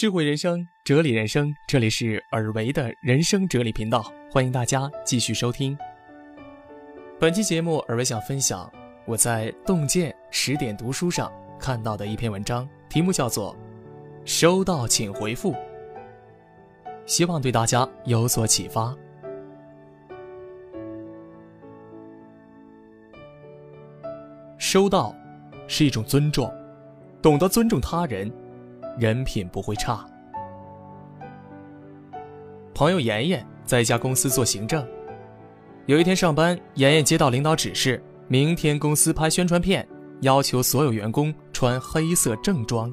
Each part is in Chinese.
智慧人生，哲理人生，这里是尔维的人生哲理频道，欢迎大家继续收听。本期节目，尔维想分享我在洞见十点读书上看到的一篇文章，题目叫做《收到请回复》，希望对大家有所启发。收到是一种尊重，懂得尊重他人。人品不会差。朋友妍妍在一家公司做行政，有一天上班，妍妍接到领导指示，明天公司拍宣传片，要求所有员工穿黑色正装。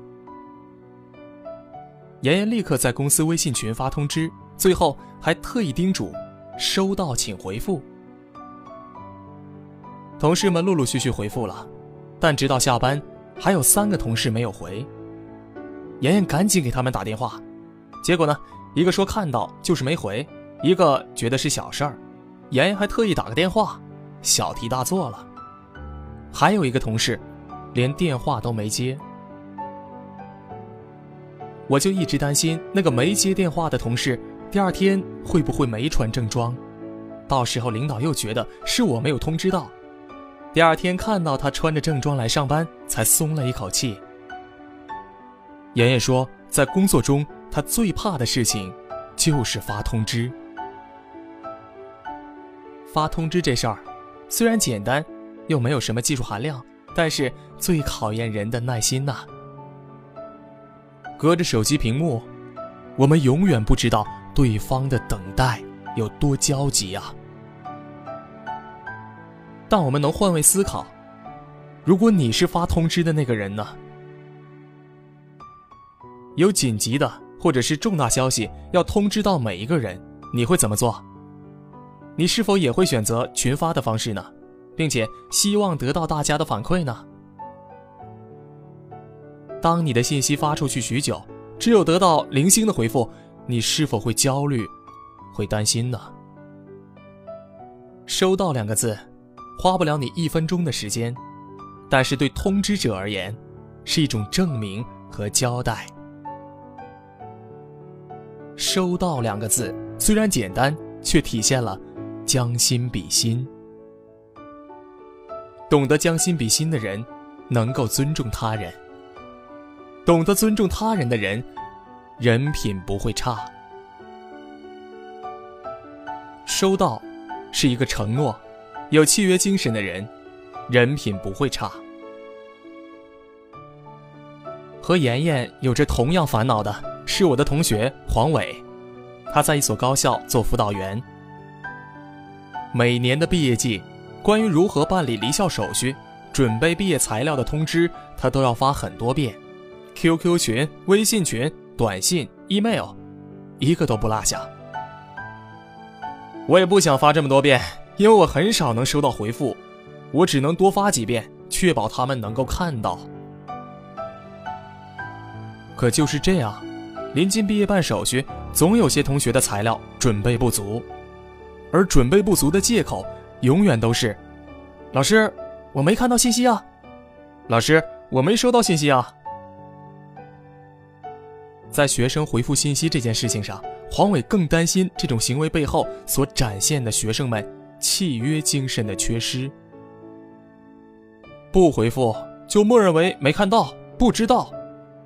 妍妍立刻在公司微信群发通知，最后还特意叮嘱：“收到请回复。”同事们陆陆续续回复了，但直到下班，还有三个同事没有回。妍妍赶紧给他们打电话，结果呢，一个说看到就是没回，一个觉得是小事儿，妍妍还特意打个电话，小题大做了。还有一个同事，连电话都没接。我就一直担心那个没接电话的同事，第二天会不会没穿正装，到时候领导又觉得是我没有通知到，第二天看到他穿着正装来上班，才松了一口气。妍妍说，在工作中，她最怕的事情就是发通知。发通知这事儿，虽然简单，又没有什么技术含量，但是最考验人的耐心呐。隔着手机屏幕，我们永远不知道对方的等待有多焦急啊。但我们能换位思考，如果你是发通知的那个人呢？有紧急的或者是重大消息要通知到每一个人，你会怎么做？你是否也会选择群发的方式呢？并且希望得到大家的反馈呢？当你的信息发出去许久，只有得到零星的回复，你是否会焦虑、会担心呢？收到两个字，花不了你一分钟的时间，但是对通知者而言，是一种证明和交代。收到两个字虽然简单，却体现了将心比心。懂得将心比心的人，能够尊重他人。懂得尊重他人的人，人品不会差。收到，是一个承诺，有契约精神的人，人品不会差。和妍妍有着同样烦恼的。是我的同学黄伟，他在一所高校做辅导员。每年的毕业季，关于如何办理离校手续、准备毕业材料的通知，他都要发很多遍，QQ 群、微信群、短信、email，一个都不落下。我也不想发这么多遍，因为我很少能收到回复，我只能多发几遍，确保他们能够看到。可就是这样。临近毕业办手续，总有些同学的材料准备不足，而准备不足的借口永远都是：“老师，我没看到信息啊！”“老师，我没收到信息啊！”在学生回复信息这件事情上，黄伟更担心这种行为背后所展现的学生们契约精神的缺失。不回复就默认为没看到、不知道，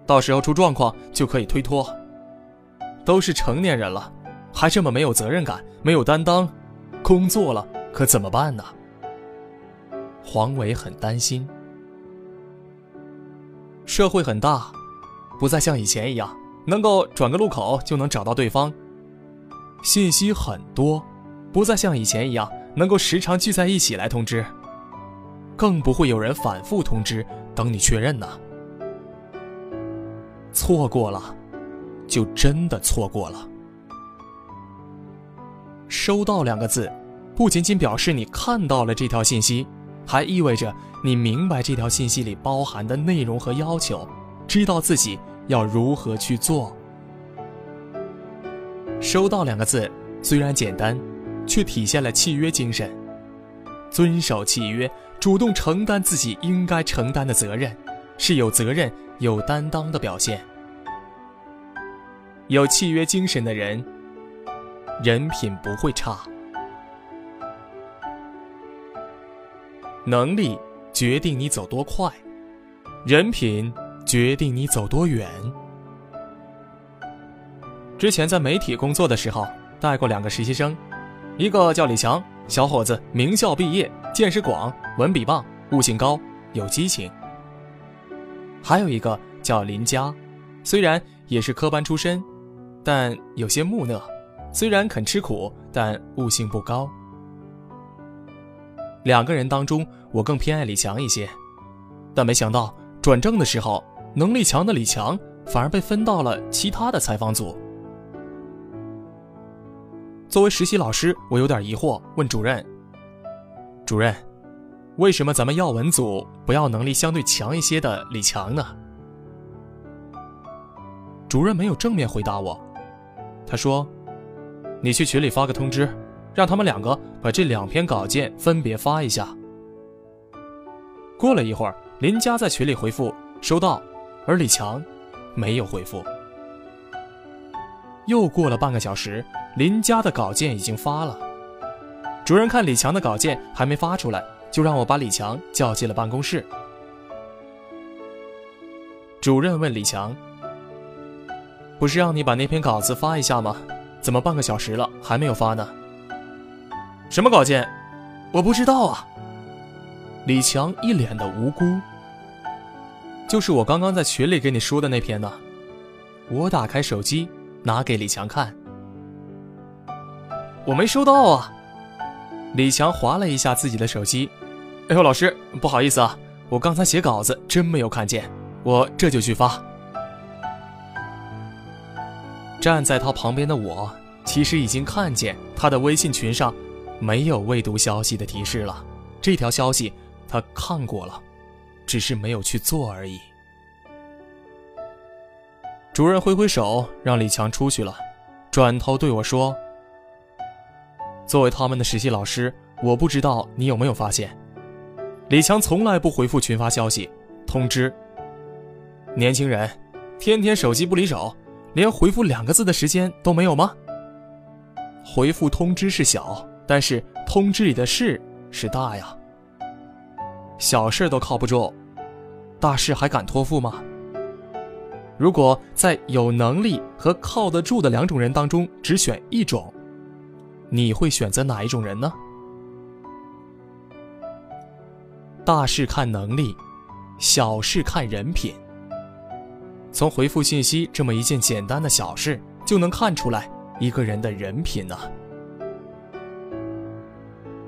到时候出状况就可以推脱。都是成年人了，还这么没有责任感、没有担当，工作了可怎么办呢？黄伟很担心。社会很大，不再像以前一样能够转个路口就能找到对方；信息很多，不再像以前一样能够时常聚在一起来通知，更不会有人反复通知等你确认呢。错过了。就真的错过了。收到两个字，不仅仅表示你看到了这条信息，还意味着你明白这条信息里包含的内容和要求，知道自己要如何去做。收到两个字虽然简单，却体现了契约精神，遵守契约，主动承担自己应该承担的责任，是有责任、有担当的表现。有契约精神的人，人品不会差。能力决定你走多快，人品决定你走多远。之前在媒体工作的时候，带过两个实习生，一个叫李强，小伙子，名校毕业，见识广，文笔棒，悟性高，有激情；还有一个叫林佳，虽然也是科班出身，但有些木讷，虽然肯吃苦，但悟性不高。两个人当中，我更偏爱李强一些，但没想到转正的时候，能力强的李强反而被分到了其他的采访组。作为实习老师，我有点疑惑，问主任：“主任，为什么咱们药文组不要能力相对强一些的李强呢？”主任没有正面回答我，他说：“你去群里发个通知。”让他们两个把这两篇稿件分别发一下。过了一会儿，林佳在群里回复收到，而李强没有回复。又过了半个小时，林佳的稿件已经发了。主任看李强的稿件还没发出来，就让我把李强叫进了办公室。主任问李强：“不是让你把那篇稿子发一下吗？怎么半个小时了还没有发呢？”什么稿件？我不知道啊。李强一脸的无辜。就是我刚刚在群里给你说的那篇呢。我打开手机，拿给李强看。我没收到啊。李强划了一下自己的手机。哎呦，老师，不好意思啊，我刚才写稿子真没有看见，我这就去发。站在他旁边的我，其实已经看见他的微信群上。没有未读消息的提示了，这条消息他看过了，只是没有去做而已。主任挥挥手让李强出去了，转头对我说：“作为他们的实习老师，我不知道你有没有发现，李强从来不回复群发消息通知。年轻人，天天手机不离手，连回复两个字的时间都没有吗？回复通知是小。”但是通知里的事是大呀，小事都靠不住，大事还敢托付吗？如果在有能力和靠得住的两种人当中只选一种，你会选择哪一种人呢？大事看能力，小事看人品。从回复信息这么一件简单的小事，就能看出来一个人的人品呢。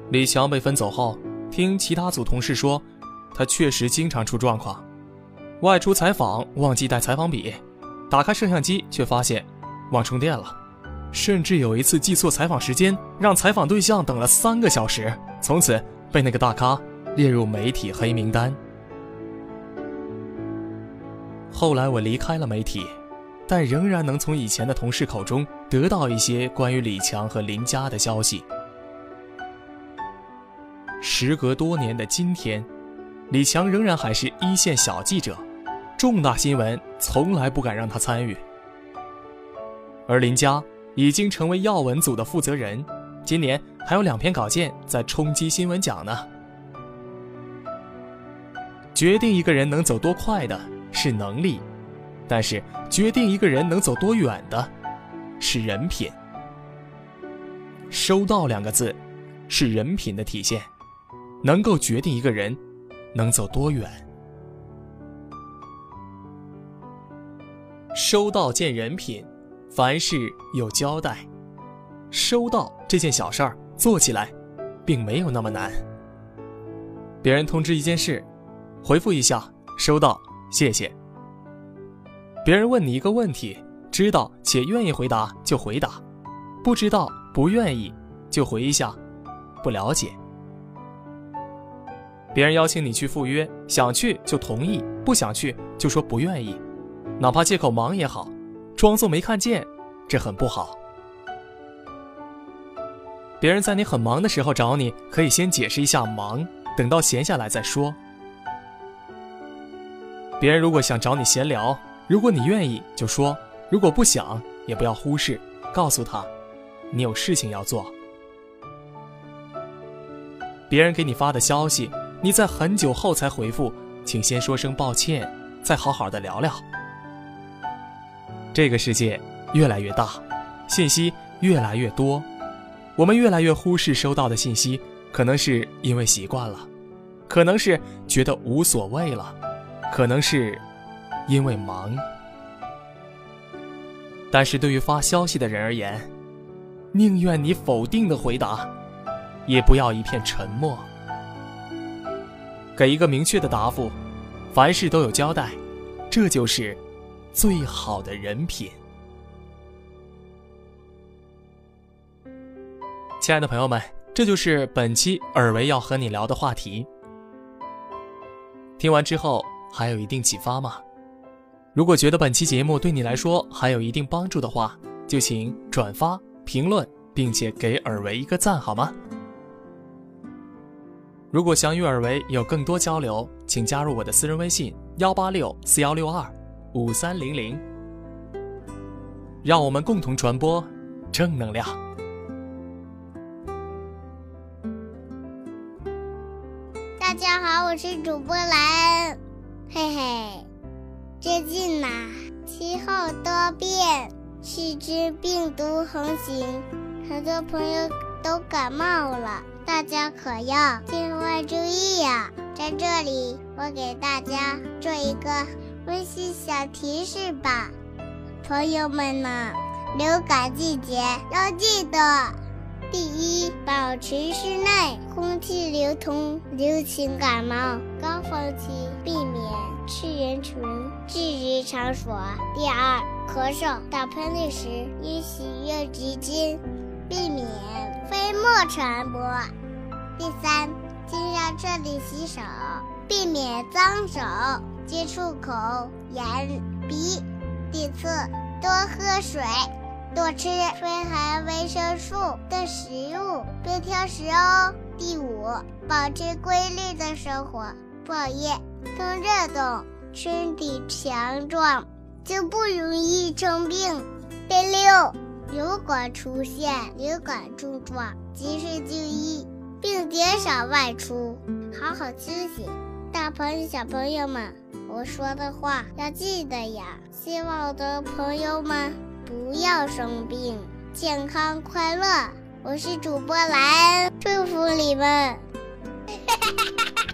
李强被分走后，听其他组同事说，他确实经常出状况，外出采访忘记带采访笔，打开摄像机却发现忘充电了，甚至有一次记错采访时间，让采访对象等了三个小时，从此被那个大咖列入媒体黑名单。后来我离开了媒体，但仍然能从以前的同事口中得到一些关于李强和林佳的消息。时隔多年的今天，李强仍然还是一线小记者，重大新闻从来不敢让他参与。而林佳已经成为药文组的负责人，今年还有两篇稿件在冲击新闻奖呢。决定一个人能走多快的是能力，但是决定一个人能走多远的，是人品。收到两个字，是人品的体现。能够决定一个人能走多远。收到见人品，凡事有交代。收到这件小事儿做起来，并没有那么难。别人通知一件事，回复一下收到，谢谢。别人问你一个问题，知道且愿意回答就回答，不知道不愿意就回一下不了解。别人邀请你去赴约，想去就同意，不想去就说不愿意，哪怕借口忙也好，装作没看见，这很不好。别人在你很忙的时候找你，可以先解释一下忙，等到闲下来再说。别人如果想找你闲聊，如果你愿意就说，如果不想也不要忽视，告诉他，你有事情要做。别人给你发的消息，你在很久后才回复，请先说声抱歉，再好好的聊聊。这个世界越来越大，信息越来越多，我们越来越忽视收到的信息，可能是因为习惯了，可能是觉得无所谓了，可能是因为忙。但是对于发消息的人而言，宁愿你否定的回答，也不要一片沉默。给一个明确的答复，凡事都有交代，这就是。最好的人品，亲爱的朋友们，这就是本期尔维要和你聊的话题。听完之后还有一定启发吗？如果觉得本期节目对你来说还有一定帮助的话，就请转发、评论，并且给尔维一个赞，好吗？如果想与尔维有更多交流，请加入我的私人微信：幺八六四幺六二。五三零零，让我们共同传播正能量。大家好，我是主播莱恩，嘿嘿。最近呐，气候多变，细菌病毒横行，很多朋友都感冒了，大家可要千万注意呀！在这里，我给大家做一个。温馨小提示吧，朋友们呢？流感季节要记得：第一，保持室内空气流通，流行感冒高峰期避免去人群、聚集场所；第二，咳嗽、打喷嚏时应使用纸巾，避免飞沫传播；第三，尽量彻底洗手，避免脏手。接触口、眼、鼻。第四，多喝水，多吃富含维生素的食物，别挑食哦。第五，保持规律的生活，不熬夜，多运动，身体强壮，就不容易生病。第六，如果出现流感症状，及时就医，并减少外出，好好休息。大朋友、小朋友们，我说的话要记得呀！希望我的朋友们不要生病，健康快乐。我是主播莱恩，祝福你们。哈哈哈哈哈